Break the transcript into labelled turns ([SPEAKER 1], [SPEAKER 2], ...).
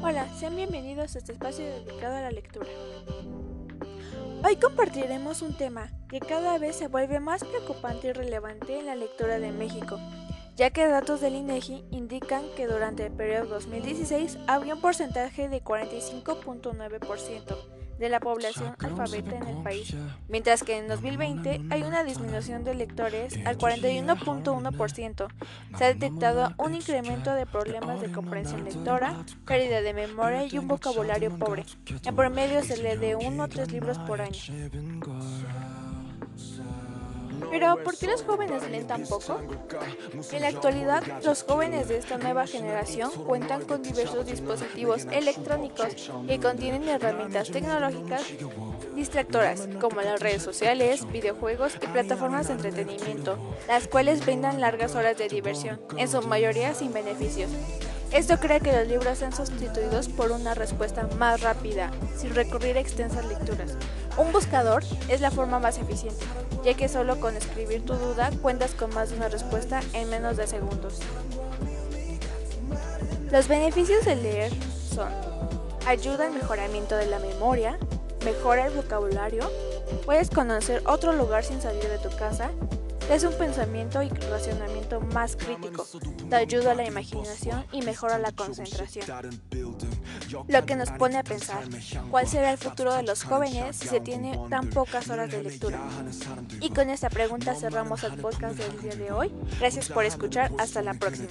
[SPEAKER 1] Hola, sean bienvenidos a este espacio dedicado a la lectura. Hoy compartiremos un tema que cada vez se vuelve más preocupante y relevante en la lectura de México, ya que datos del INEGI indican que durante el periodo 2016 había un porcentaje de 45.9% de la población alfabeta en el país, mientras que en 2020 hay una disminución de lectores al 41.1%. Se ha detectado un incremento de problemas de comprensión lectora, pérdida de memoria y un vocabulario pobre. En promedio se lee de uno a tres libros por año. Pero, ¿por qué los jóvenes leen tan poco? En la actualidad, los jóvenes de esta nueva generación cuentan con diversos dispositivos electrónicos que contienen herramientas tecnológicas distractoras, como las redes sociales, videojuegos y plataformas de entretenimiento, las cuales brindan largas horas de diversión, en su mayoría sin beneficios. Esto cree que los libros sean sustituidos por una respuesta más rápida, sin recurrir a extensas lecturas. Un buscador es la forma más eficiente, ya que solo con escribir tu duda cuentas con más de una respuesta en menos de segundos. Los beneficios de leer son ayuda al mejoramiento de la memoria, mejora el vocabulario, puedes conocer otro lugar sin salir de tu casa, es un pensamiento y racionamiento más crítico, te ayuda a la imaginación y mejora la concentración. Lo que nos pone a pensar, ¿cuál será el futuro de los jóvenes si se tiene tan pocas horas de lectura? Y con esta pregunta cerramos el podcast del día de hoy. Gracias por escuchar, hasta la próxima.